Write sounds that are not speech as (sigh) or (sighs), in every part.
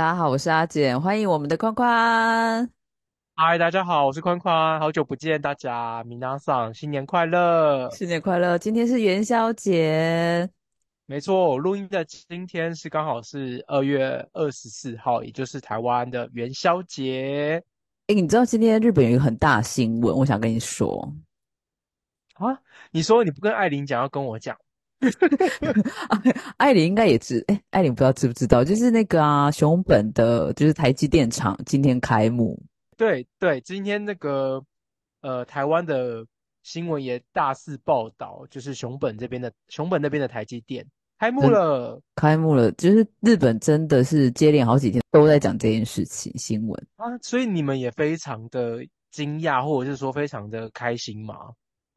大家好，我是阿简，欢迎我们的宽宽。嗨，大家好，我是宽宽，好久不见，大家，米娜桑，新年快乐！新年快乐！今天是元宵节，没错，我录音的今天是刚好是二月二十四号，也就是台湾的元宵节。哎，你知道今天日本有一个很大新闻，我想跟你说啊？你说你不跟艾琳讲，要跟我讲？(laughs) 艾琳应该也知，哎，艾琳不知道知不知道，就是那个啊，熊本的，就是台积电厂今天开幕。对对，今天那个呃，台湾的新闻也大肆报道，就是熊本这边的熊本那边的台积电开幕了，开幕了，就是日本真的是接连好几天都在讲这件事情新闻啊，所以你们也非常的惊讶，或者是说非常的开心吗？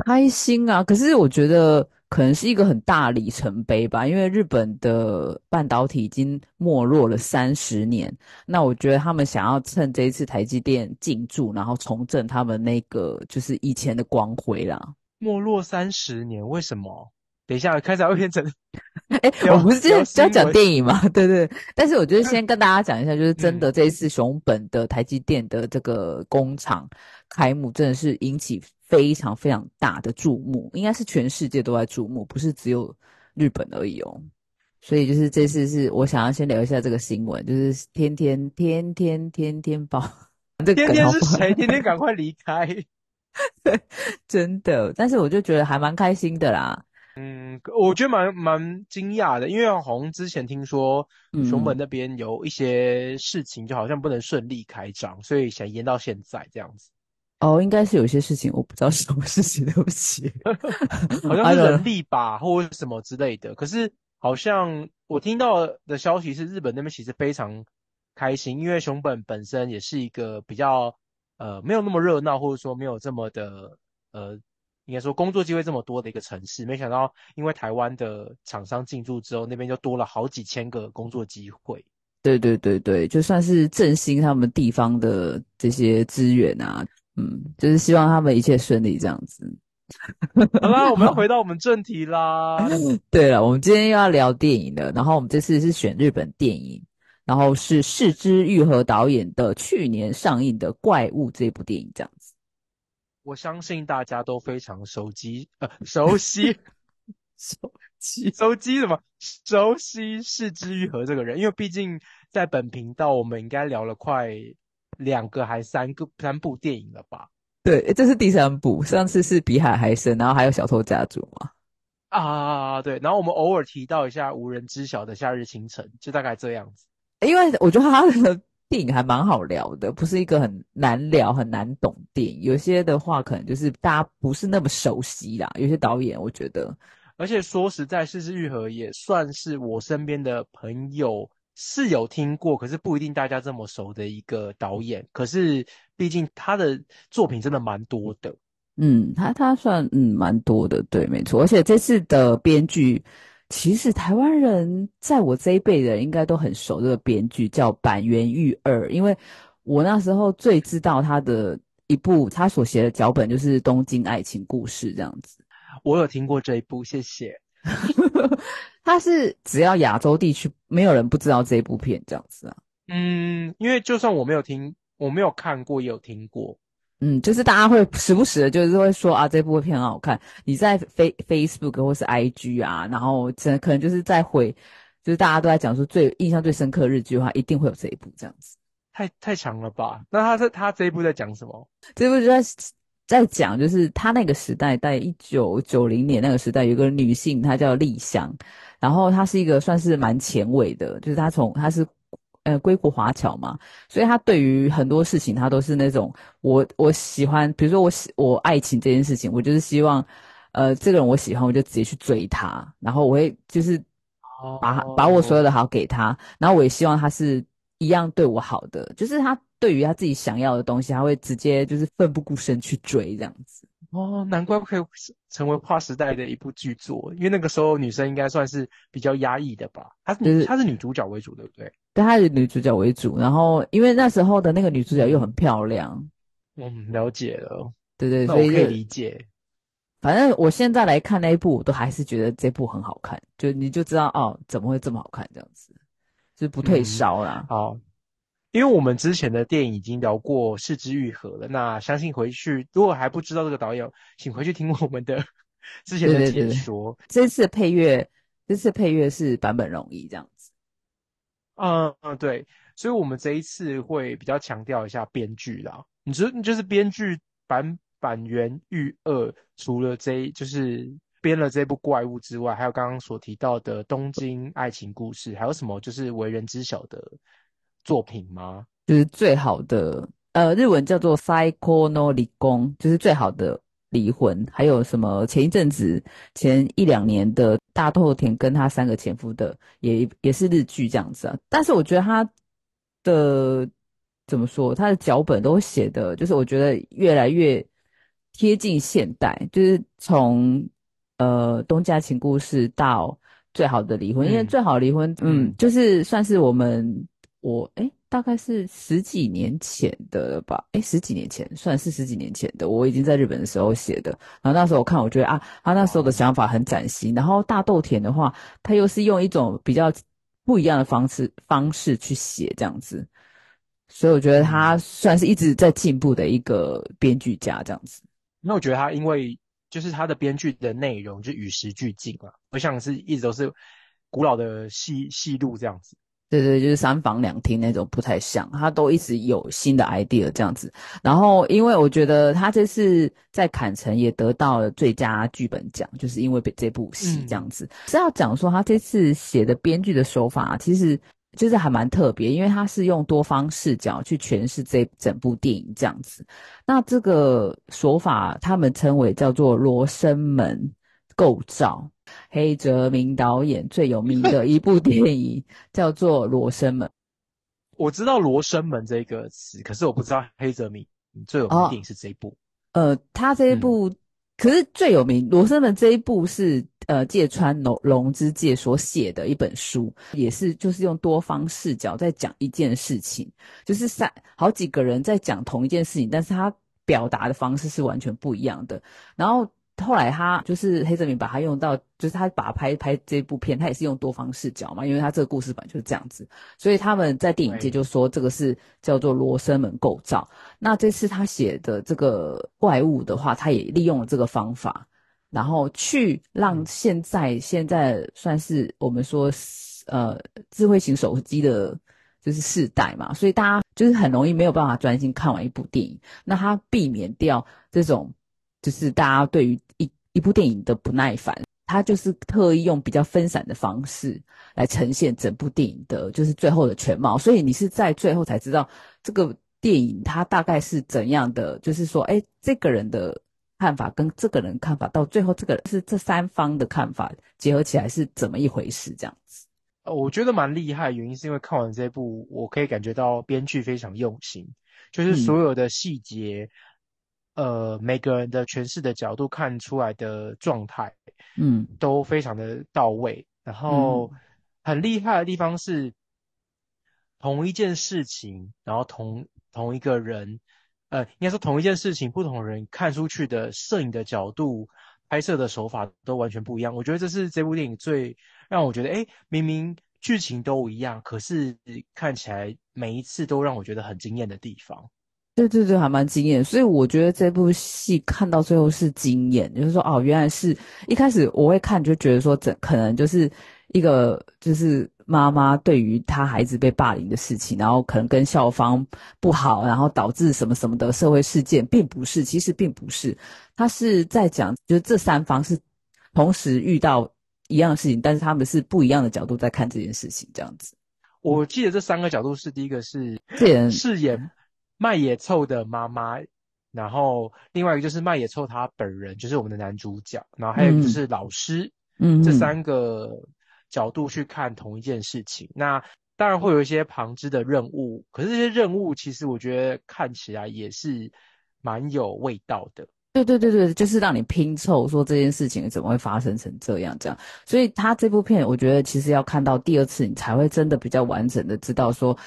开心啊！可是我觉得可能是一个很大里程碑吧，因为日本的半导体已经没落了三十年。那我觉得他们想要趁这一次台积电进驻，然后重振他们那个就是以前的光辉啦。没落三十年，为什么？等一下，开始会变成 (laughs) 哎，(laughs) 我不是要讲电影吗？(laughs) 对对。但是我觉得先跟大家讲一下，就是真的这一次熊本的台积电的这个工厂开幕，真的是引起。非常非常大的注目，应该是全世界都在注目，不是只有日本而已哦。所以就是这次是我想要先聊一下这个新闻，就是天天天天天天报，天天是谁？天天赶快离开，真的。但是我就觉得还蛮开心的啦。嗯，我觉得蛮蛮惊讶的，因为好像之前听说熊本那边有一些事情，就好像不能顺利开张，所以想延到现在这样子。哦，应该是有些事情我不知道是什么事情，对不起 (laughs) (laughs) 好像是人力吧，或者什么之类的。可是好像我听到的消息是，日本那边其实非常开心，因为熊本本身也是一个比较呃没有那么热闹，或者说没有这么的呃应该说工作机会这么多的一个城市。没想到因为台湾的厂商进驻之后，那边就多了好几千个工作机会。对对对对，就算是振兴他们地方的这些资源啊。嗯，就是希望他们一切顺利这样子。(laughs) 好啦，我们要回到我们正题啦。(laughs) 对了，我们今天又要聊电影了。然后我们这次是选日本电影，然后是世之愈和导演的去年上映的《怪物》这部电影这样子。我相信大家都非常熟悉，呃，熟悉，(laughs) 熟悉，熟悉什么？熟悉是之愈合这个人，因为毕竟在本频道，我们应该聊了快。两个还三个三部电影了吧？对，这是第三部。上次是比海还深，然后还有小偷家族嘛？啊，对。然后我们偶尔提到一下无人知晓的夏日清晨，就大概这样子。因为我觉得他的电影还蛮好聊的，不是一个很难聊、很难懂电影。有些的话，可能就是大家不是那么熟悉啦。有些导演，我觉得，而且说实在，《四之愈合》也算是我身边的朋友。是有听过，可是不一定大家这么熟的一个导演。可是毕竟他的作品真的蛮多的。嗯，他他算嗯蛮多的，对，没错。而且这次的编剧，其实台湾人在我这一辈人应该都很熟。这个编剧叫板垣裕二，因为我那时候最知道他的一部他所写的脚本就是《东京爱情故事》这样子。(laughs) 我有听过这一部，谢谢。(laughs) 他是只要亚洲地区没有人不知道这部片这样子啊？嗯，因为就算我没有听，我没有看过，也有听过。嗯，就是大家会时不时的，就是会说啊，这部片很好看。你在 Face Facebook 或是 IG 啊，然后真可能就是在回，就是大家都在讲说最印象最深刻日剧的话，一定会有这一部这样子。太太强了吧？那他在他这一部在讲什么？这部就在。在讲，就是他那个时代，在一九九零年那个时代，有个女性，她叫丽香，然后她是一个算是蛮前卫的，就是她从她是呃归国华侨嘛，所以他对于很多事情，他都是那种我我喜欢，比如说我喜我爱情这件事情，我就是希望呃这个人我喜欢，我就直接去追他，然后我会就是把把我所有的好给他，然后我也希望他是一样对我好的，就是他。对于他自己想要的东西，他会直接就是奋不顾身去追这样子。哦，难怪可以成为跨时代的一部剧作，因为那个时候女生应该算是比较压抑的吧？她是她是女主角为主，对不对？对，她是女主角为主。然后因为那时候的那个女主角又很漂亮，嗯，了解了。对对，所以可以理解。反正我现在来看那一部，我都还是觉得这部很好看。就你就知道哦，怎么会这么好看？这样子，就是不退烧啦。好。因为我们之前的电影已经聊过《四之愈合》了，那相信回去如果还不知道这个导演，请回去听我们的之前的解说。这次配乐，这次配乐是版本容易这样子。嗯嗯，对，所以我们这一次会比较强调一下编剧啦。你说就是编剧版板垣裕二，除了这就是编了这部怪物之外，还有刚刚所提到的东京爱情故事，还有什么就是为人知晓的？作品吗？就是最好的，呃，日文叫做 “psycho no 离婚”，就是最好的离婚。还有什么？前一阵子，前一两年的大豆田跟他三个前夫的，也也是日剧这样子啊。但是我觉得他的怎么说，他的脚本都写的，就是我觉得越来越贴近现代，就是从呃东家情故事到最好的离婚，因为最好离婚，嗯，就是算是我们。我哎，大概是十几年前的了吧？哎，十几年前，算是十几年前的。我已经在日本的时候写的。然后那时候我看，我觉得啊，他那时候的想法很崭新。然后大豆田的话，他又是用一种比较不一样的方式方式去写这样子，所以我觉得他算是一直在进步的一个编剧家这样子。那我觉得他因为就是他的编剧的内容就与时俱进了，不像是一直都是古老的戏戏路这样子。对对，就是三房两厅那种不太像，他都一直有新的 idea 这样子。然后，因为我觉得他这次在坎城也得到了最佳剧本奖，就是因为这部戏这样子。是要讲说他这次写的编剧的手法，其实就是还蛮特别，因为他是用多方视角去诠释这整部电影这样子。那这个手法他们称为叫做罗生门构造。黑泽明导演最有名的一部电影 (laughs) 叫做《罗生门》。我知道“罗生门”这个词，可是我不知道黑泽明最有名的电影是这一部。呃，他这一部，可是最有名《罗生门》这一部是呃芥川龙龙之介所写的一本书，也是就是用多方视角在讲一件事情，就是三好几个人在讲同一件事情，但是他表达的方式是完全不一样的。然后。后来他就是黑泽明把他用到，就是他把拍拍这部片，他也是用多方视角嘛，因为他这个故事本就是这样子，所以他们在电影界就说这个是叫做罗生门构造。那这次他写的这个怪物的话，他也利用了这个方法，然后去让现在现在算是我们说呃智慧型手机的，就是世代嘛，所以大家就是很容易没有办法专心看完一部电影，那他避免掉这种。就是大家对于一一部电影的不耐烦，他就是特意用比较分散的方式来呈现整部电影的，就是最后的全貌。所以你是在最后才知道这个电影它大概是怎样的，就是说，哎，这个人的看法跟这个人看法，到最后这个是这三方的看法结合起来是怎么一回事？这样子，呃，我觉得蛮厉害，原因是因为看完这部，我可以感觉到编剧非常用心，就是所有的细节。呃，每个人的诠释的角度看出来的状态，嗯，都非常的到位。然后很厉害的地方是，同一件事情，然后同同一个人，呃，应该说同一件事情，不同人看出去的摄影的角度、拍摄的手法都完全不一样。我觉得这是这部电影最让我觉得，哎，明明剧情都一样，可是看起来每一次都让我觉得很惊艳的地方。对对对，还蛮惊艳，所以我觉得这部戏看到最后是惊艳，就是说哦，原来是一开始我会看就觉得说，这可能就是一个就是妈妈对于她孩子被霸凌的事情，然后可能跟校方不好，然后导致什么什么的社会事件，并不是，其实并不是，他是在讲，就是这三方是同时遇到一样的事情，但是他们是不一样的角度在看这件事情，这样子。我记得这三个角度是第一个是饰演。麦野臭的妈妈，然后另外一个就是麦野臭他本人，就是我们的男主角，然后还有就是老师，嗯，这三个角度去看同一件事情，那当然会有一些旁支的任务，可是这些任务其实我觉得看起来也是蛮有味道的。对对对对，就是让你拼凑说这件事情怎么会发生成这样这样，所以他这部片我觉得其实要看到第二次，你才会真的比较完整的知道说。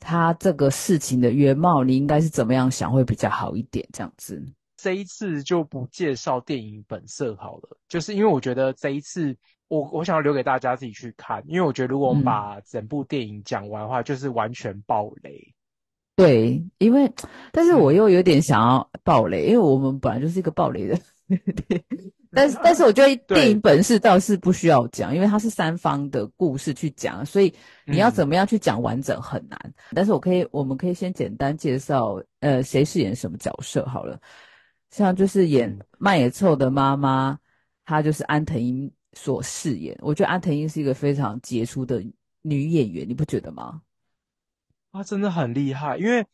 他这个事情的原貌，你应该是怎么样想会比较好一点？这样子，这一次就不介绍电影本色好了，就是因为我觉得这一次，我我想要留给大家自己去看，因为我觉得如果我们把整部电影讲完的话，就是完全暴雷。对，因为但是我又有点想要暴雷，因为我们本来就是一个暴雷的。(laughs) 对，但是但是我觉得电影本事倒是不需要讲，因为它是三方的故事去讲，所以你要怎么样去讲完整很难。但是我可以，我们可以先简单介绍，呃，谁饰演什么角色好了。像就是演麦野凑的妈妈，她就是安藤英所饰演。我觉得安藤英是一个非常杰出的女演员，你不觉得吗？她真的很厉害，因为。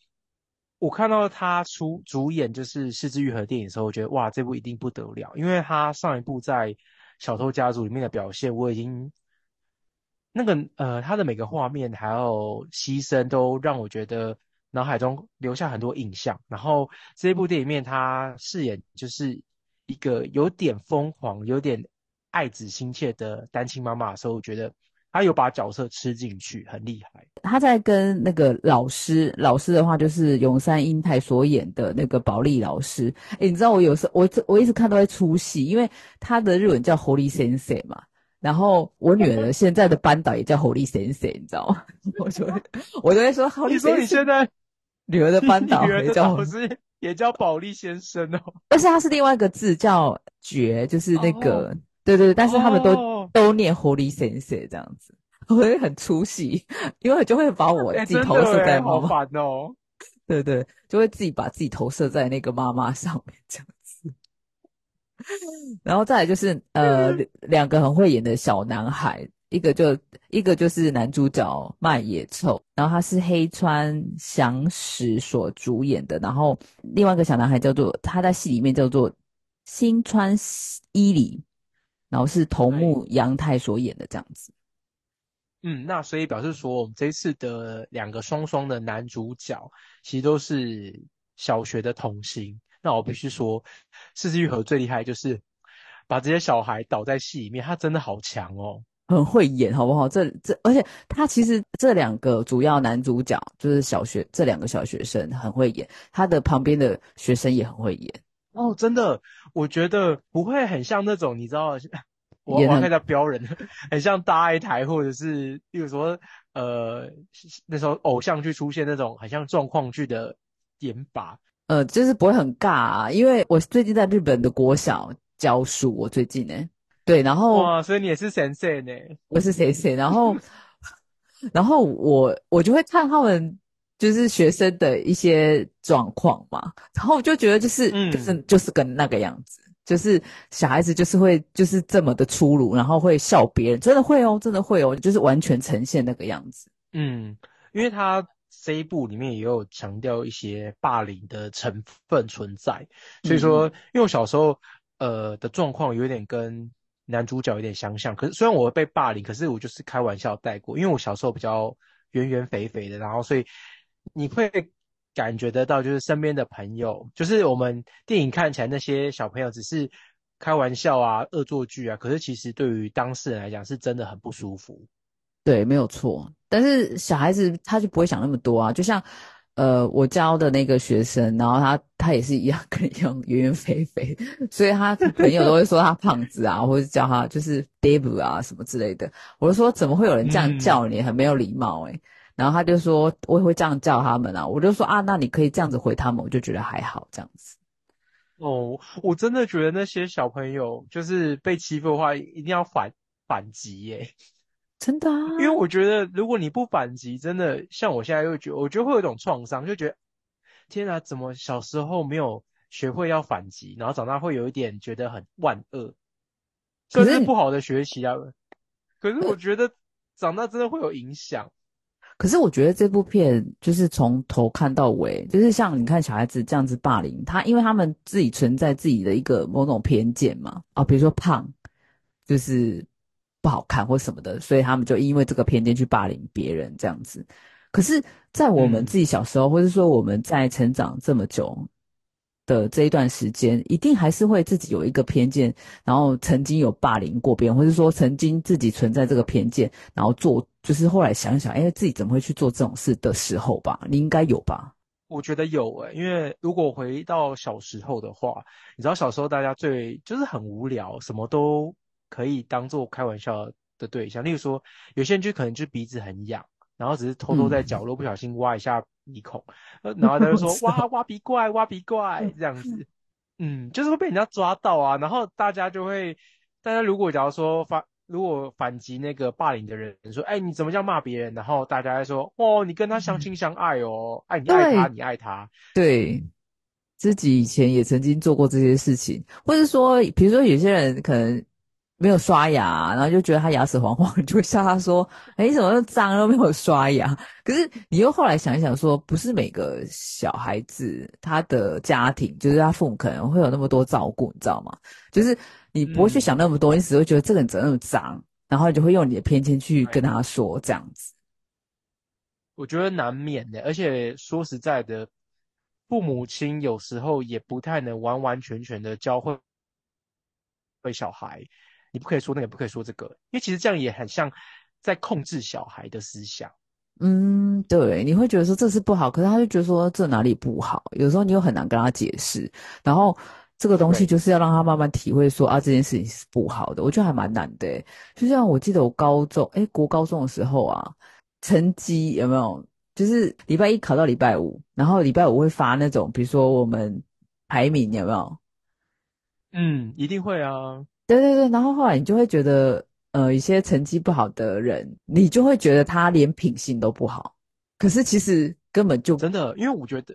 我看到他出主演就是《失之愈合》电影的时候，我觉得哇，这部一定不得了，因为他上一部在《小偷家族》里面的表现，我已经那个呃，他的每个画面还有牺牲，都让我觉得脑海中留下很多印象。然后这部电影里面，他饰演就是一个有点疯狂、有点爱子心切的单亲妈妈的时候，我觉得。他有把角色吃进去，很厉害。他在跟那个老师，老师的话就是永山英太所演的那个保利老师。哎，你知道我有时我我一直看都在出戏，因为他的日文叫 Holy Sensei 嘛。然后我女儿现在的班导也叫 Holy Sensei，你知道吗？(laughs) 我就我就会说 Holy。你说你现在女儿的班导也叫老师也叫保利先生哦，但是他是另外一个字叫觉，就是那个。对对对，但是他们都都念 Holy Sensei 这样子，我会很出戏，因为就会把我自己投射在妈妈哦，对对，就会自己把自己投射在那个妈妈上面这样子。然后再来就是呃两个很会演的小男孩，一个就一个就是男主角麦野臭，然后他是黑川祥史所主演的，然后另外一个小男孩叫做他在戏里面叫做新川伊里。然后是头目杨太所演的这样子，嗯，那所以表示说，我们这次的两个双双的男主角，其实都是小学的童星。那我必须说，四之愈合最厉害就是把这些小孩倒在戏里面，他真的好强哦，很会演，好不好？这这，而且他其实这两个主要男主角就是小学这两个小学生很会演，他的旁边的学生也很会演。哦，真的，我觉得不会很像那种，你知道，我我看到标人，很像大爱台，或者是，例如说，呃，那时候偶像剧出现那种很像状况剧的演法，呃，就是不会很尬，啊，因为我最近在日本的国小教书，我最近呢，对，然后哇，所以你也是神社呢，我是谁谁，然后，(laughs) 然后我我就会看他们。就是学生的一些状况嘛，然后我就觉得就是就是就是跟那个样子，就是小孩子就是会就是这么的粗鲁，然后会笑别人，真的会哦，真的会哦，就是完全呈现那个样子。嗯，因为他这一部里面也有强调一些霸凌的成分存在，所以说，因为我小时候呃的状况有点跟男主角有点相像，可是虽然我被霸凌，可是我就是开玩笑带过，因为我小时候比较圆圆肥肥的，然后所以。你会感觉得到，就是身边的朋友，就是我们电影看起来那些小朋友只是开玩笑啊、恶作剧啊，可是其实对于当事人来讲，是真的很不舒服。对，没有错。但是小孩子他就不会想那么多啊，就像呃我教的那个学生，然后他他也是一样跟你一样圆圆肥肥，所以他朋友都会说他胖子啊，或者叫他就是 Dave 啊什么之类的。我就说怎么会有人这样叫你，很没有礼貌哎。然后他就说：“我也会这样叫他们啊。”我就说：“啊，那你可以这样子回他们。”我就觉得还好这样子。哦，我真的觉得那些小朋友就是被欺负的话，一定要反反击耶！(laughs) 真的啊，因为我觉得如果你不反击，真的像我现在又觉，我觉得会有一种创伤，就觉得天啊，怎么小时候没有学会要反击，然后长大会有一点觉得很万恶，这是不好的学习啊。可是我觉得长大真的会有影响。可是我觉得这部片就是从头看到尾，就是像你看小孩子这样子霸凌他，因为他们自己存在自己的一个某种偏见嘛，啊，比如说胖就是不好看或什么的，所以他们就因为这个偏见去霸凌别人这样子。可是，在我们自己小时候，或者说我们在成长这么久。的这一段时间，一定还是会自己有一个偏见，然后曾经有霸凌过别人，或者说曾经自己存在这个偏见，然后做就是后来想想，哎，自己怎么会去做这种事的时候吧？你应该有吧？我觉得有诶，因为如果回到小时候的话，你知道小时候大家最就是很无聊，什么都可以当做开玩笑的对象。例如说，有些人就可能就鼻子很痒，然后只是偷偷在角落不小心挖一下鼻孔，然后他就说 (laughs) 哇挖鼻怪挖鼻怪这样子，嗯，就是会被人家抓到啊，然后大家就会，大家如果假如说反如果反击那个霸凌的人说，哎你怎么这样骂别人，然后大家会说哦你跟他相亲相爱哦，爱你爱他你爱他，对，自己以前也曾经做过这些事情，或者说比如说有些人可能。没有刷牙，然后就觉得他牙齿黄黄，你就会笑他说：“哎，怎么又脏都没有刷牙？”可是你又后来想一想，说不是每个小孩子他的家庭，就是他父母可能会有那么多照顾，你知道吗？就是你不会去想那么多，你只会觉得这个人怎么那么脏，然后你就会用你的偏见去跟他说这样子。我觉得难免的，而且说实在的，父母亲有时候也不太能完完全全的教会会小孩。你不可以说那个，不可以说这个，因为其实这样也很像在控制小孩的思想。嗯，对，你会觉得说这是不好，可是他就觉得说这哪里不好，有时候你又很难跟他解释。然后这个东西就是要让他慢慢体会说啊，这件事情是不好的。我觉得还蛮难的。就像我记得我高中，哎，国高中的时候啊，成绩有没有？就是礼拜一考到礼拜五，然后礼拜五会发那种，比如说我们排名有没有？嗯，一定会啊。对对对，然后后来你就会觉得，呃，一些成绩不好的人，你就会觉得他连品性都不好。可是其实根本就真的，因为我觉得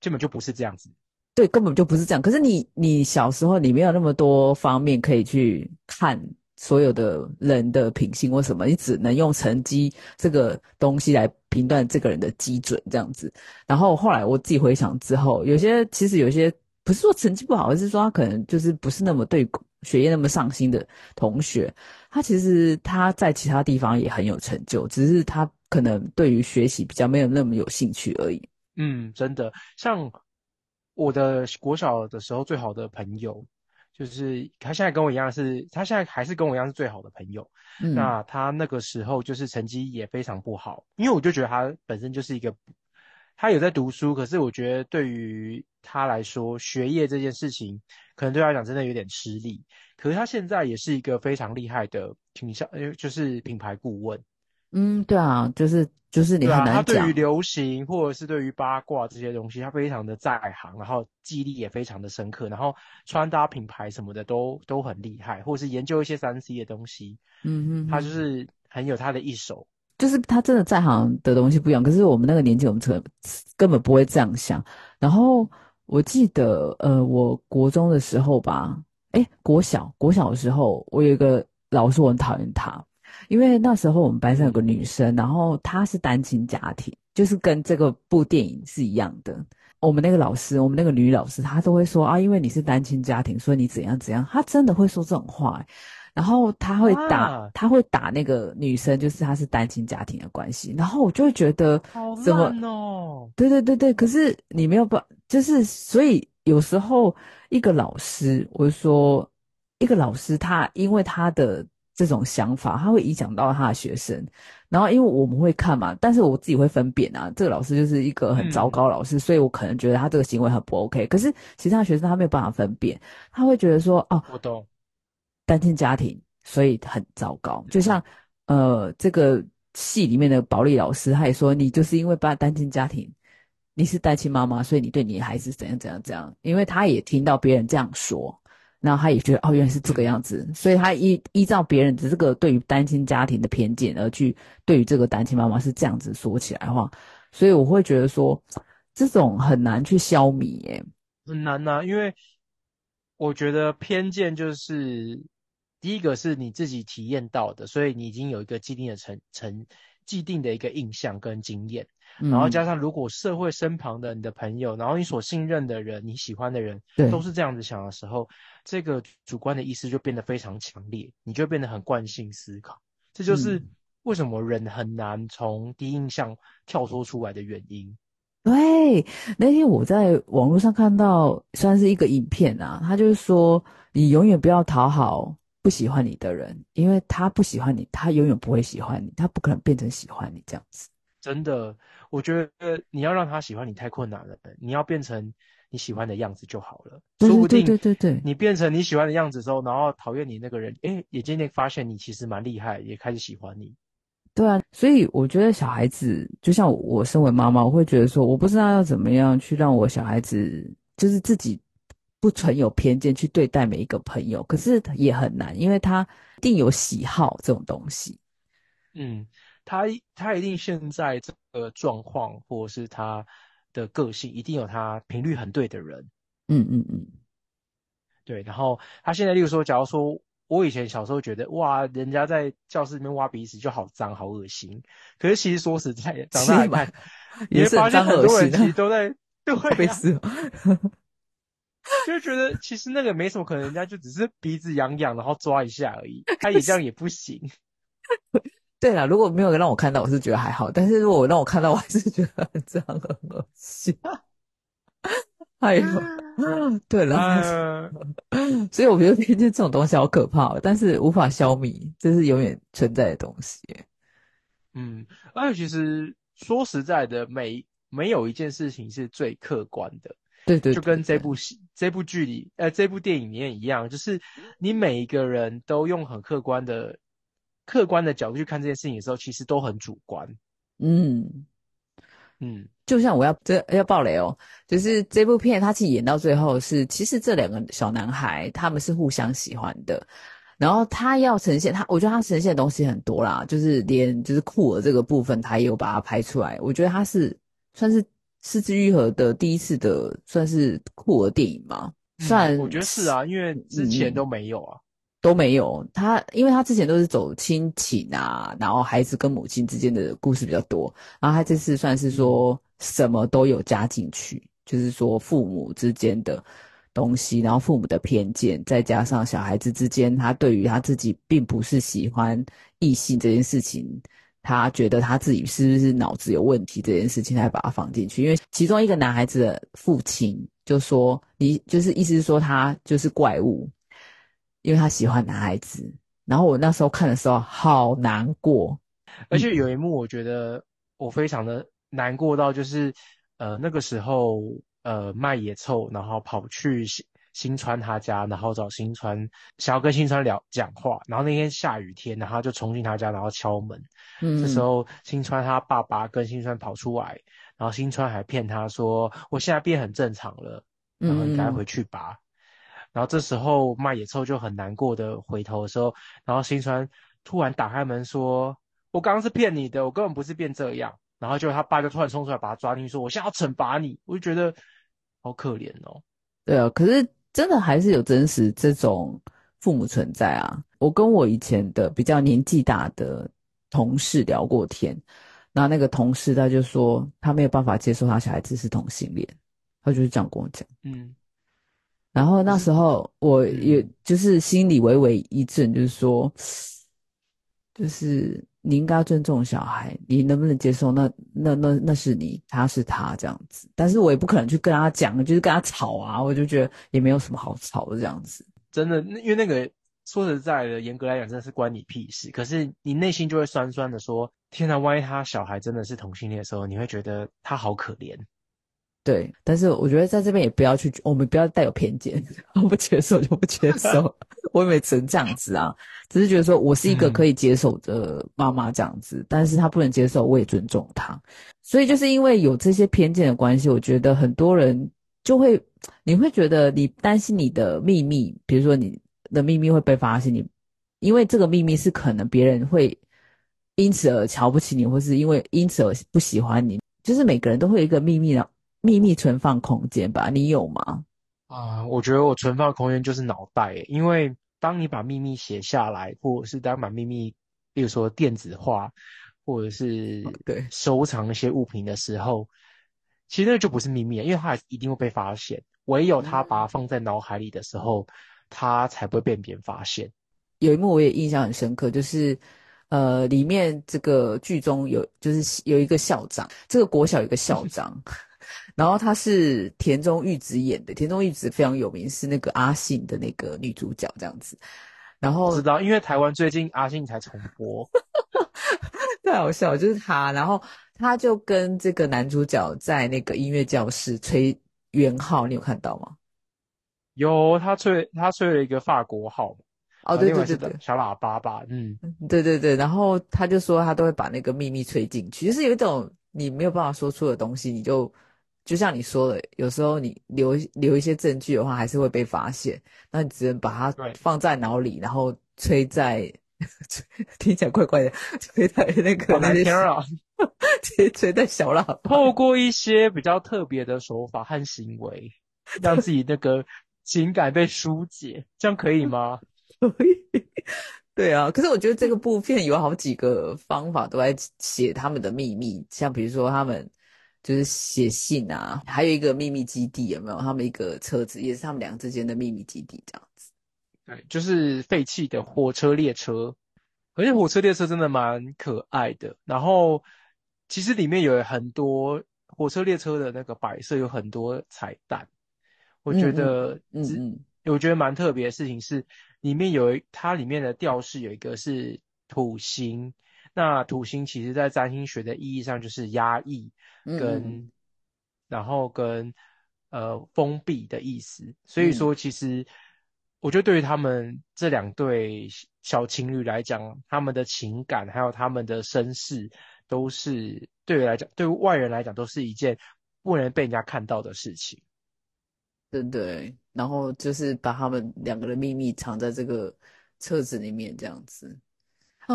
根本就不是这样子。对，根本就不是这样。可是你你小时候你没有那么多方面可以去看所有的人的品性或什么，你只能用成绩这个东西来评断这个人的基准这样子。然后后来我自己回想之后，有些其实有些不是说成绩不好，而是说他可能就是不是那么对。学业那么上心的同学，他其实他在其他地方也很有成就，只是他可能对于学习比较没有那么有兴趣而已。嗯，真的，像我的国小的时候最好的朋友，就是他现在跟我一样，是他现在还是跟我一样是最好的朋友。那他那个时候就是成绩也非常不好，因为我就觉得他本身就是一个。他有在读书，可是我觉得对于他来说，学业这件事情可能对他来讲真的有点吃力。可是他现在也是一个非常厉害的品销，呃，就是品牌顾问。嗯，对啊，就是就是你很难讲。他对于流行或者是对于八卦这些东西，他非常的在行，然后记忆力也非常的深刻，然后穿搭品牌什么的都都很厉害，或者是研究一些三 C 的东西。嗯嗯，他就是很有他的一手。就是他真的在行的东西不一样，可是我们那个年纪，我们根根本不会这样想。然后我记得，呃，我国中的时候吧，哎，国小国小的时候，我有一个老师，我很讨厌他，因为那时候我们班上有个女生，然后她是单亲家庭，就是跟这个部电影是一样的。我们那个老师，我们那个女老师，她都会说啊，因为你是单亲家庭，所以你怎样怎样，她真的会说这种话。然后他会打，他会打那个女生，就是他是单亲家庭的关系。然后我就会觉得，怎么哦？对对对对，可是你没有办，就是所以有时候一个老师，我就说一个老师，他因为他的这种想法，他会影响到他的学生。然后因为我们会看嘛，但是我自己会分辨啊，这个老师就是一个很糟糕老师，所以我可能觉得他这个行为很不 OK。可是其他学生他没有办法分辨，他会觉得说，哦，我懂。单亲家庭，所以很糟糕。就像，呃，这个戏里面的保利老师，他也说，你就是因为把单亲家庭，你是单亲妈妈，所以你对你的孩子怎样怎样怎样。因为他也听到别人这样说，然后他也觉得，哦，原来是这个样子，所以他依依照别人的这个对于单亲家庭的偏见而去对于这个单亲妈妈是这样子说起来的话，所以我会觉得说，这种很难去消弭，耶，很难呐，因为我觉得偏见就是。第一个是你自己体验到的，所以你已经有一个既定的成成既定的一个印象跟经验，然后加上如果社会身旁的你的朋友，然后你所信任的人、你喜欢的人，都是这样子想的时候，这个主观的意识就变得非常强烈，你就变得很惯性思考。这就是为什么人很难从第一印象跳脱出来的原因。对，那天我在网络上看到算是一个影片啊，他就是说你永远不要讨好。不喜欢你的人，因为他不喜欢你，他永远不会喜欢你，他不可能变成喜欢你这样子。真的，我觉得你要让他喜欢你太困难了，你要变成你喜欢的样子就好了。说不定对对对，你变成你喜欢的样子之后，然后讨厌你那个人，哎，也渐渐发现你其实蛮厉害，也开始喜欢你。对啊，所以我觉得小孩子就像我身为妈妈，我会觉得说，我不知道要怎么样去让我小孩子就是自己不存有偏见去对待每一个朋友，可是也很难，因为他一定有喜好这种东西。嗯，他他一定现在这个状况，或者是他的个性，一定有他频率很对的人。嗯嗯嗯，对。然后他现在，例如说，假如说。我以前小时候觉得，哇，人家在教室里面挖鼻屎就好脏好恶心。可是其实说实在，长大看，也发现很多人其实都在对鼻屎，(laughs) 就觉得其实那个没什么可能，人家就只是鼻子痒痒，然后抓一下而已。他也这样也不行。(laughs) 对啦，如果没有让我看到，我是觉得还好；但是如果让我看到，我还是觉得很脏很恶心。哎呦，对了，所以我觉得偏见这种东西好可怕，但是无法消弭，这是永远存在的东西。嗯，而且其实说实在的，没没有一件事情是最客观的。对对，就跟这部戏、这部剧里、呃，这部电影里面一样，就是你每一个人都用很客观的、客观的角度去看这件事情的时候，其实都很主观。嗯。嗯，就像我要这要爆雷哦，就是这部片它其实演到最后是，其实这两个小男孩他们是互相喜欢的，然后他要呈现他，我觉得他呈现的东西很多啦，就是连就是酷儿这个部分他也有把它拍出来，我觉得他是算是四肢愈合的第一次的算是酷儿电影吗？算我觉得是啊，因为之前都没有啊。都没有他，因为他之前都是走亲情啊，然后孩子跟母亲之间的故事比较多，然后他这次算是说什么都有加进去，就是说父母之间的东西，然后父母的偏见，再加上小孩子之间他对于他自己并不是喜欢异性这件事情，他觉得他自己是不是脑子有问题这件事情，才把它放进去，因为其中一个男孩子的父亲就说，你就是意思是说他就是怪物。因为他喜欢男孩子，然后我那时候看的时候好难过，而且有一幕我觉得我非常的难过到就是，呃那个时候呃麦野臭，然后跑去新新川他家，然后找新川想要跟新川聊讲话，然后那天下雨天，然后就冲进他家，然后敲门，嗯，这时候新川他爸爸跟新川跑出来，然后新川还骗他说我现在变很正常了，然后你赶快回去吧。然后这时候卖野臭就很难过的回头的时候，然后新川突然打开门说：“我刚刚是骗你的，我根本不是变这样。”然后就他爸就突然冲出来把他抓进去说：“我现在要惩罚你。”我就觉得好可怜哦。对啊，可是真的还是有真实这种父母存在啊。我跟我以前的比较年纪大的同事聊过天，然后那个同事他就说他没有办法接受他小孩子是同性恋，他就是这样跟我讲。嗯。然后那时候我也就是心里微微一震，就是说，就是你应该要尊重小孩，你能不能接受？那那那那是你，他是他这样子。但是我也不可能去跟他讲，就是跟他吵啊。我就觉得也没有什么好吵的这样子。真的，因为那个说实在的，严格来讲，真的是关你屁事。可是你内心就会酸酸的说：天哪，万一他小孩真的是同性恋的时候，你会觉得他好可怜。对，但是我觉得在这边也不要去，我们不要带有偏见，我不接受就不接受，(laughs) 我也没成这样子啊，只是觉得说我是一个可以接受的妈妈这样子，但是他不能接受，我也尊重他，所以就是因为有这些偏见的关系，我觉得很多人就会，你会觉得你担心你的秘密，比如说你的秘密会被发现，你因为这个秘密是可能别人会因此而瞧不起你，或是因为因此而不喜欢你，就是每个人都会有一个秘密的。秘密存放空间吧，你有吗？啊，我觉得我存放空间就是脑袋，因为当你把秘密写下来，或者是当把秘密，比如说电子化，或者是对收藏一些物品的时候，其实那就不是秘密，因为它一定会被发现。唯有他把它放在脑海里的时候，他才不会被别人发现。有一幕我也印象很深刻，就是呃，里面这个剧中有就是有一个校长，这个国小有一个校长。(laughs) 然后她是田中裕子演的，田中裕子非常有名，是那个阿信的那个女主角这样子。然后知道，因为台湾最近阿信才重播，(laughs) 太好笑，就是他。然后他就跟这个男主角在那个音乐教室吹圆号，你有看到吗？有，他吹他吹了一个法国号，哦，对对对对，小喇叭吧，嗯，对对对，然后他就说他都会把那个秘密吹进去，就是有一种你没有办法说出的东西，你就就像你说的，有时候你留留一些证据的话，还是会被发现，那你只能把它放在脑里，然后吹在，(laughs) 听起来怪怪的，(laughs) 吹在那个那些啊，(laughs) 吹吹在小喇叭，透过一些比较特别的手法和行为，让自己那个情感被疏解，这样可以吗？可以，对啊。可是我觉得这个部片有好几个方法都在写他们的秘密，像比如说他们就是写信啊，还有一个秘密基地有没有？他们一个车子也是他们两个之间的秘密基地，这样子。对，就是废弃的火车列车，而且火车列车真的蛮可爱的。然后其实里面有很多火车列车的那个摆设有很多彩蛋，我觉得，嗯嗯，我觉得蛮特别的事情是。里面有一，它里面的吊饰有一个是土星，那土星其实在占星学的意义上就是压抑跟，然后跟呃封闭的意思，所以说其实我觉得对于他们这两对小情侣来讲，他们的情感还有他们的身世，都是对于来讲，对外人来讲都是一件不能被人家看到的事情。对对，然后就是把他们两个的秘密藏在这个册子里面，这样子。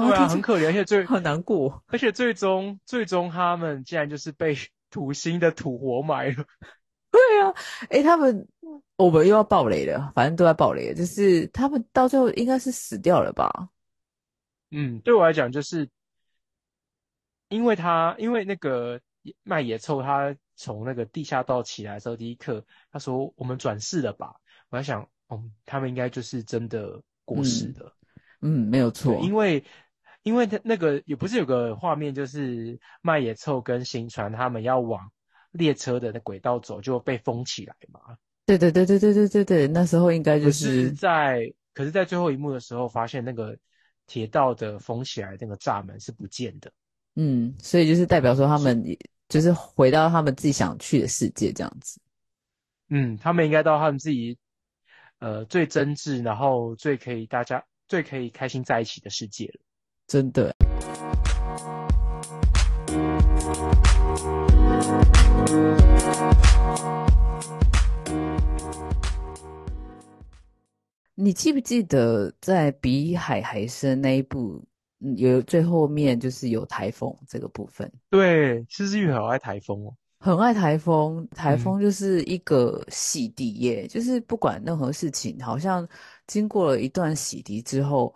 (laughs) 对啊，(laughs) 很可怜，而且最很难过，而且最终最终他们竟然就是被 (laughs) 土星的土活埋了。对啊，哎，他们我们又要爆雷了，反正都在爆雷，就是他们到最后应该是死掉了吧？嗯，对我来讲，就是因为他因为那个卖野臭他。从那个地下道起来的时候，第一刻他说：“我们转世了吧？”我在想，嗯，他们应该就是真的过世的。嗯，没有错。因为，因为他那个也不是有个画面，就是麦野臭跟新船他们要往列车的那轨道走，就被封起来嘛。对对对对对对对对，那时候应该就是在，可是，在最后一幕的时候，发现那个铁道的封起来那个闸门是不见的。嗯，所以就是代表说他们。就是回到他们自己想去的世界，这样子。嗯，他们应该到他们自己，呃，最真挚，然后最可以大家最可以开心在一起的世界了。真的。你记不记得在《比海还深》那一部？有最后面就是有台风这个部分，对，其实玉很爱台风哦，很爱台风。台风就是一个洗涤液，就是不管任何事情，好像经过了一段洗涤之后，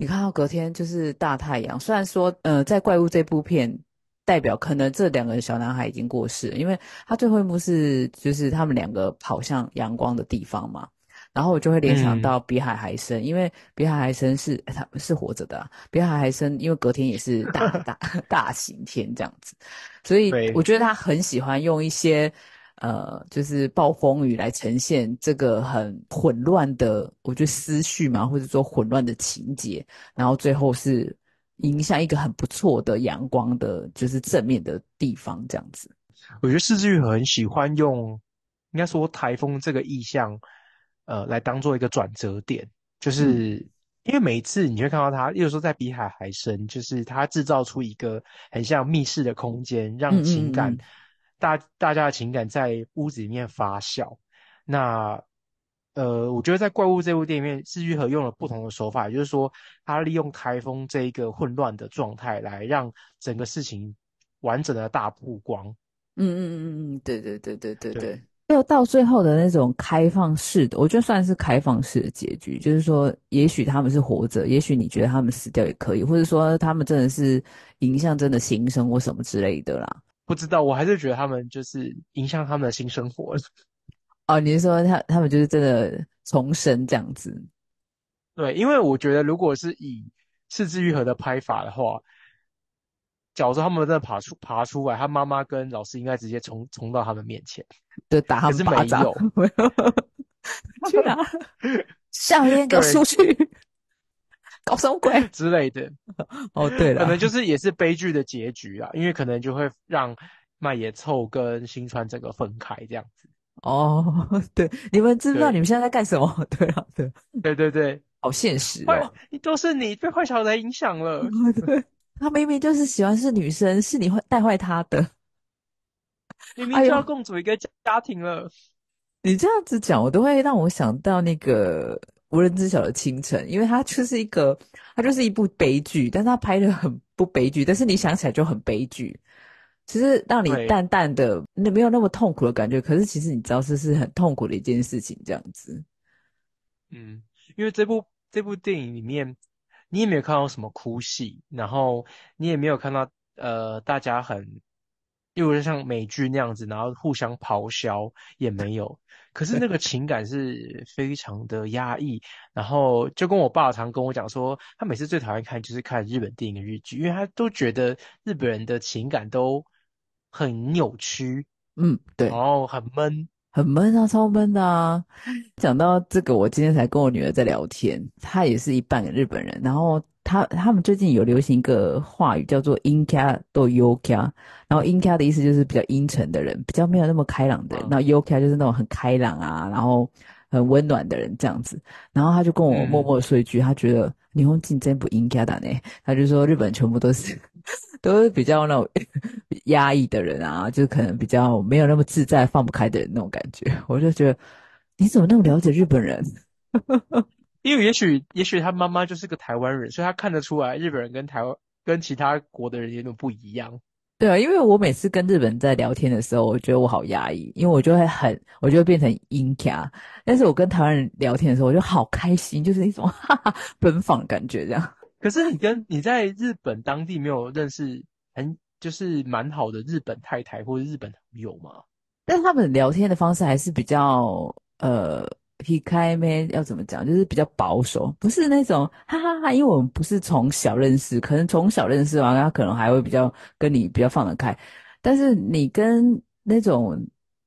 你看到隔天就是大太阳。虽然说，呃，在怪物这部片代表可能这两个小男孩已经过世了，因为他最后一幕是就是他们两个跑向阳光的地方嘛。然后我就会联想到比海还深，因为比海还深是他是活着的，比海还深，因为隔天也是大 (laughs) 大 (laughs) 大晴天这样子，所以我觉得他很喜欢用一些呃，就是暴风雨来呈现这个很混乱的，我觉得思绪嘛，或者说混乱的情节，然后最后是迎向一个很不错的阳光的，就是正面的地方这样子。我觉得四之玉很喜欢用，应该说台风这个意象。呃，来当做一个转折点，就是因为每一次你会看到他，有时候在比海还深，就是他制造出一个很像密室的空间，让情感大大家的情感在屋子里面发酵。那呃，我觉得在怪物这部电影里面，四玉和用了不同的手法，也就是说他利用台风这一个混乱的状态，来让整个事情完整的大曝光。嗯嗯嗯嗯，对对对对对对。又到最后的那种开放式的，我觉得算是开放式的结局，就是说，也许他们是活着，也许你觉得他们死掉也可以，或者说他们真的是影像真的新生或什么之类的啦。不知道，我还是觉得他们就是影响他们的新生活。(laughs) 哦，你是说他他们就是真的重生这样子？对，因为我觉得如果是以四肢愈合的拍法的话。假如说他们真的爬出爬出来，他妈妈跟老师应该直接冲冲到他们面前，就打他们巴掌。(laughs) (laughs) 去哪？下面给我出去！搞什么鬼 (laughs) 之类的？(laughs) 哦，对了，可能就是也是悲剧的结局啊，因为可能就会让麦野凑跟新川整个分开这样子。哦，对，你们知不知道你们现在在干什么？(laughs) 对啊，对，对对对，好现实哦！都是你被坏小孩影响了。对，他明明就是喜欢是女生，是你会带坏他的。明明就要共组一个家庭了。你这样子讲，我都会让我想到那个无人知晓的清晨，因为它就是一个，它就是一部悲剧，但是它拍的很不悲剧，但是你想起来就很悲剧。其实让你淡淡的，那没有那么痛苦的感觉，可是其实你知道这是很痛苦的一件事情，这样子。嗯，因为这部这部电影里面，你也没有看到什么哭戏，然后你也没有看到呃大家很。又是像美剧那样子，然后互相咆哮也没有，可是那个情感是非常的压抑。然后就跟我爸常跟我讲说，他每次最讨厌看就是看日本电影日剧，因为他都觉得日本人的情感都很扭曲，嗯，对，然后很闷，很闷啊，超闷的啊。讲到这个，我今天才跟我女儿在聊天，她也是一半日本人，然后。他他们最近有流行一个话语叫做阴卡都 U 卡，然后 “inka” 的意思就是比较阴沉的人，比较没有那么开朗的人。那 “yoka” 就是那种很开朗啊，然后很温暖的人这样子。然后他就跟我默默说一句，他觉得霓虹竞争不阴卡的呢。他就说日本全部都是都是比较那种 (laughs) 压抑的人啊，就是可能比较没有那么自在、放不开的人那种感觉。我就觉得你怎么那么了解日本人？(laughs) 因为也许，也许他妈妈就是个台湾人，所以他看得出来日本人跟台湾跟其他国的人有点不一样。对啊，因为我每次跟日本人在聊天的时候，我觉得我好压抑，因为我就会很，我就会变成阴卡。但是我跟台湾人聊天的时候，我就好开心，就是一种哈哈奔放的感觉这样。可是你跟你在日本当地没有认识很就是蛮好的日本太太或者日本朋友吗？但是他们聊天的方式还是比较呃。劈开咩？要怎么讲？就是比较保守，不是那种哈哈哈。因为我们不是从小认识，可能从小认识完，他可能还会比较跟你比较放得开。但是你跟那种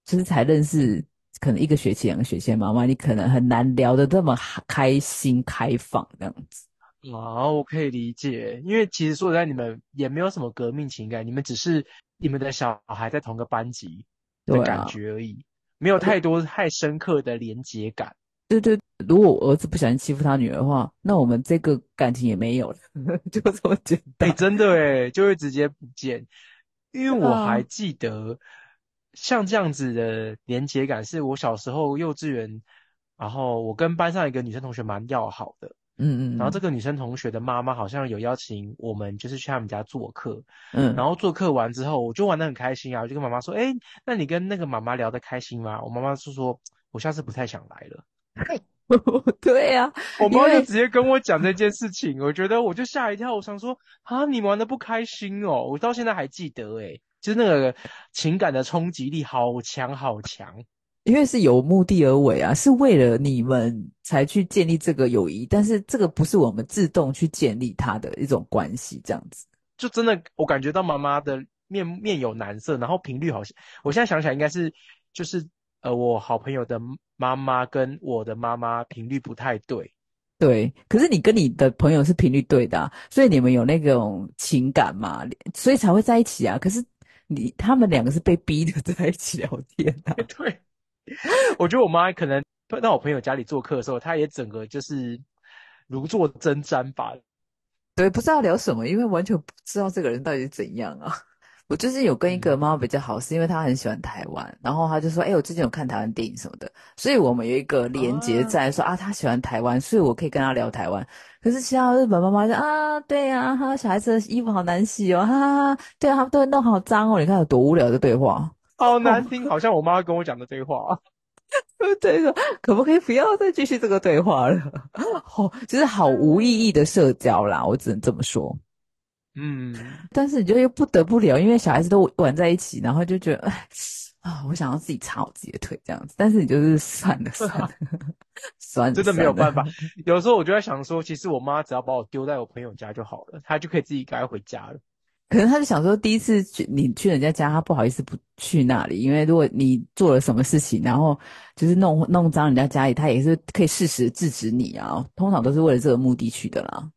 就是才认识，可能一个学期、两个学期的妈妈，你可能很难聊得这么开心、开放这样子。啊，我可以理解，因为其实说实在，你们也没有什么革命情感，你们只是你们的小孩在同个班级的感觉而已。没有太多太深刻的连结感。对对，如果我儿子不小心欺负他女儿的话，那我们这个感情也没有了，(laughs) 就这么简单。哎，真的哎，就会直接不见。因为我还记得，像这样子的连结感，是我小时候幼稚园，然后我跟班上一个女生同学蛮要好的。嗯嗯，然后这个女生同学的妈妈好像有邀请我们，就是去他们家做客。嗯，然后做客完之后，我就玩的很开心啊，我就跟妈妈说：“哎，那你跟那个妈妈聊得开心吗？”我妈妈是说：“我下次不太想来了。” (laughs) 对呀，我妈就直接跟我讲这件事情，我觉得我就吓一跳，我想说：“啊，你玩的不开心哦！”我到现在还记得，哎，就是那个情感的冲击力好强好强。因为是有目的而为啊，是为了你们才去建立这个友谊，但是这个不是我们自动去建立它的一种关系，这样子就真的我感觉到妈妈的面面有难色，然后频率好像我现在想起来应该是就是呃我好朋友的妈妈跟我的妈妈频率不太对，对，可是你跟你的朋友是频率对的，所以你们有那种情感嘛，所以才会在一起啊。可是你他们两个是被逼的在一起聊天啊，(laughs) 对。(laughs) 我觉得我妈可能到我朋友家里做客的时候，她也整个就是如坐针毡吧。对，不知道聊什么，因为完全不知道这个人到底是怎样啊。我最近有跟一个妈妈比较好，是因为她很喜欢台湾，然后她就说：“哎，我最近有看台湾电影什么的。”所以我们有一个连接在说啊，她喜欢台湾，所以我可以跟她聊台湾。可是其他日本妈妈就啊，对呀，哈，小孩子的衣服好难洗哦，哈哈，对啊，他们都会弄好脏哦。你看有多无聊的对话。好难听，好像我妈跟我讲的对话。(laughs) 对的，可不可以不要再继续这个对话了？(laughs) 好，就是好无意义的社交啦，我只能这么说。嗯，但是你就又不得不聊，因为小孩子都玩在一起，然后就觉得，哎 (sighs) 啊，我想要自己擦我自己的腿这样子。但是你就是算了算了，(laughs) 算真的没有办法。有时候我就在想说，其实我妈只要把我丢在我朋友家就好了，她就可以自己赶快回家了。可能他就想说，第一次去你去人家家，他不好意思不去那里，因为如果你做了什么事情，然后就是弄弄脏人家家里，他也是可以适时制止你啊。通常都是为了这个目的去的啦。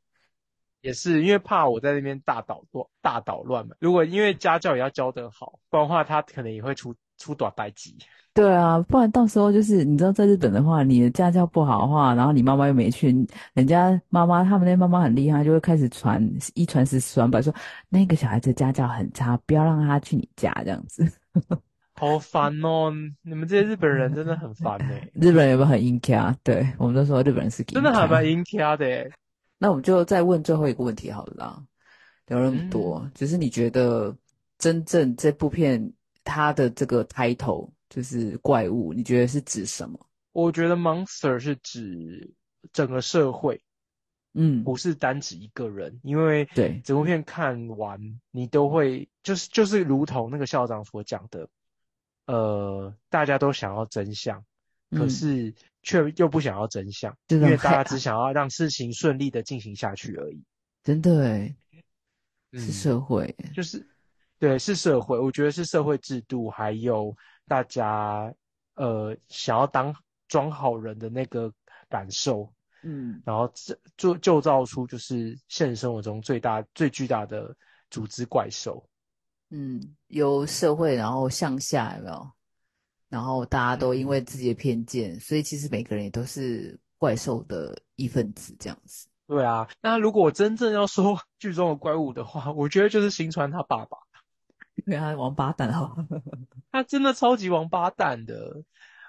也是因为怕我在那边大捣乱，大捣乱嘛。如果因为家教也要教得好，不然的话他可能也会出出短代集。对啊，不然到时候就是你知道，在日本的话，你的家教不好的话，然后你妈妈又没去，人家妈妈他们那妈妈很厉害，就会开始传一传十，十传百，说那个小孩子家教很差，不要让他去你家这样子。好烦哦！你们这些日本人真的很烦哎。日本人有没有很阴卡？对我们都说日本人是真的还蛮阴卡的。(laughs) 那我们就再问最后一个问题好了啦，聊那么多，只是你觉得真正这部片它的这个 title。就是怪物，你觉得是指什么？我觉得 monster 是指整个社会，嗯，不是单指一个人，因为对整部片看完，你都会就是就是如同那个校长所讲的，呃，大家都想要真相，可是却又不想要真相，因为大家只想要让事情顺利的进行下去而已。真的诶是社会，就是对，是社会，我觉得是社会制度还有。大家呃想要当装好人的那个感受，嗯，然后这就就造出就是现实生活中最大最巨大的组织怪兽，嗯，由社会然后向下有没有？然后大家都因为自己的偏见，所以其实每个人也都是怪兽的一份子这样子。对啊，那如果真正要说 (laughs) 剧中的怪物的话，我觉得就是新川他爸爸。对啊，王八蛋哈，(laughs) 他真的超级王八蛋的。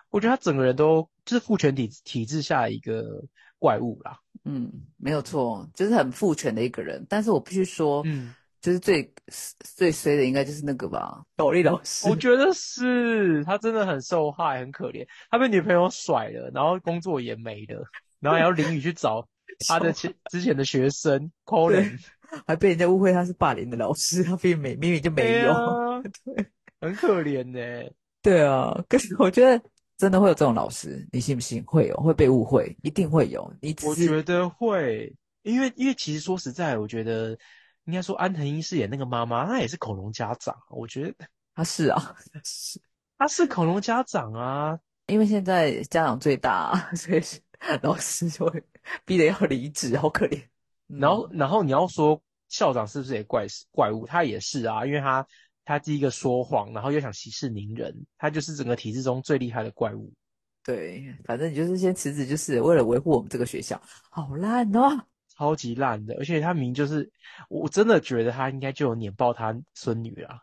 我觉得他整个人都就是父权体体制下一个怪物啦。嗯，没有错，就是很父权的一个人。但是我必须说，嗯，就是最最衰的应该就是那个吧，斗笠老师。我觉得是他真的很受害，很可怜。他被女朋友甩了，然后工作也没了，然后还要淋雨去找他的前 (laughs) 之前的学生 Colin。还被人家误会他是霸凌的老师，他并没明明就没有，(laughs) 对，很可怜呢。对啊，可是我觉得真的会有这种老师，你信不信？会有，会被误会，一定会有。你我觉得会，因为因为其实说实在，我觉得应该说安藤英饰演那个妈妈，她也是恐龙家长。我觉得 (laughs) 她是啊，是，她是恐龙家长啊。因为现在家长最大，所以 (laughs) 老师就会逼得要离职，好可怜。然后，然后你要说校长是不是也怪怪物？他也是啊，因为他他第一个说谎，然后又想息事宁人，他就是整个体制中最厉害的怪物。对，反正你就是先辞职，就是为了维护我们这个学校。好烂哦，超级烂的，而且他明就是我真的觉得他应该就有碾爆他孙女啊。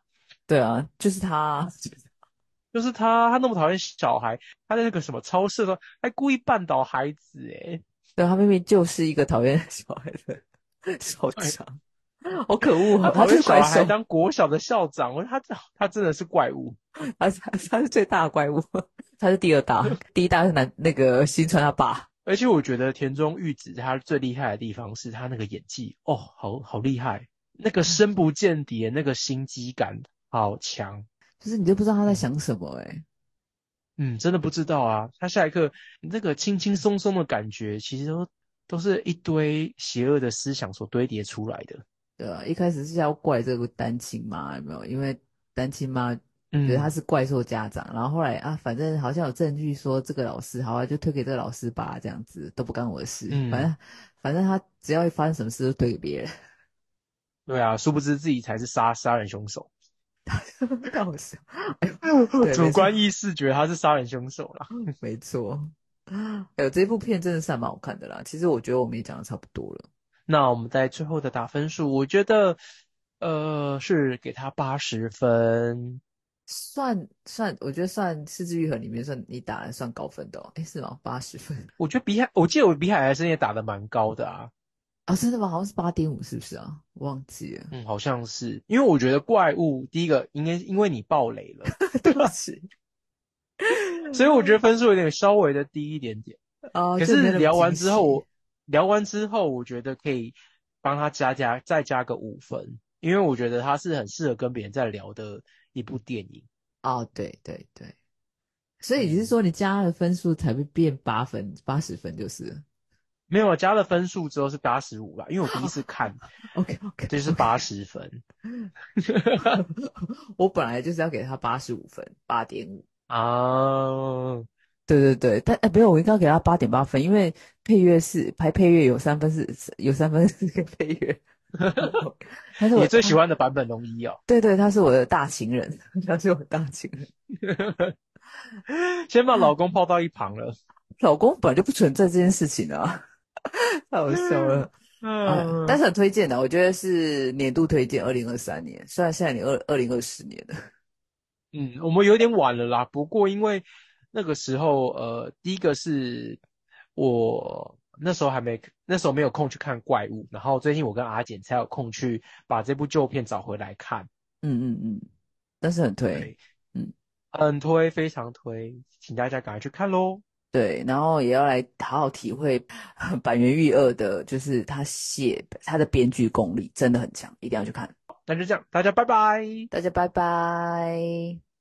对啊，就是他，(laughs) 就是他，他那么讨厌小孩，他在那个什么超市的还故意绊倒孩子，诶对他明明就是一个讨厌小孩的 (laughs) 校长，好可恶啊！他是小孩当国小的校长，我说他他真的是怪物，他他是最大的怪物，他是第二大，第一大是男那个新川他爸。而且我觉得田中裕子他最厉害的地方是他那个演技哦，好好厉害，那个深不见底的那个心机感好强，就是你都不知道他在想什么哎。嗯，真的不知道啊。他下一刻那个轻轻松松的感觉，其实都都是一堆邪恶的思想所堆叠出来的。对啊，一开始是要怪这个单亲妈，有没有？因为单亲妈觉得他是怪兽家长，然后后来啊，反正好像有证据说这个老师，好啊，就推给这个老师吧，这样子都不干我的事。反正反正他只要一发生什么事，都推给别人。对啊，殊不知自己才是杀杀人凶手。(laughs) 搞笑，(laughs) 主观意识觉得他是杀人凶手啦。没错，哎呦，这部片真的是蛮好看的啦。其实我觉得我们也讲的差不多了。那我们在最后的打分数，我觉得呃是给他八十分，算算，我觉得算《四之愈合》里面算你打的算高分的哦。哎，是吗？八十分？我觉得比海，我记得我比海还是也打的蛮高的啊。啊，真的吗？好像是八点五，是不是啊？忘记了。嗯，好像是，因为我觉得怪物第一个应该因为你爆雷了，(laughs) 对不起，所以我觉得分数有点稍微的低一点点。哦，可是聊完之后，聊完之后，我觉得可以帮他加加再加个五分，因为我觉得他是很适合跟别人在聊的一部电影。哦，对对对，所以你是说你加了分数才会变八分，八十分就是？没有加了分数之后是八十五吧，因为我第一次看，OK OK，这是八十分。(laughs) 我本来就是要给他八十五分，八点五啊，对对对，但哎，没有，我应该给他八点八分，因为配乐是拍配乐有三分是有三分是个配乐，(laughs) 他是你最喜欢的版本龙一哦？对对，他是我的大情人，他是我大情人。(laughs) 先把老公抛到一旁了。老公本来就不存在这件事情啊，(laughs) 太好笑了。嗯，但是很推荐的，我觉得是年度推荐，二零二三年。虽然现在你二二零二四年了，(laughs) 嗯，我们有点晚了啦。不过因为那个时候，呃，第一个是我那时候还没那时候没有空去看怪物，然后最近我跟阿简才有空去把这部旧片找回来看。嗯嗯嗯，但是很推，嗯，很推，非常推，请大家赶快去看喽。对，然后也要来好好体会 (laughs) 板垣裕二的，就是他写他的编剧功力真的很强，一定要去看。那就这样，大家拜拜，大家拜拜。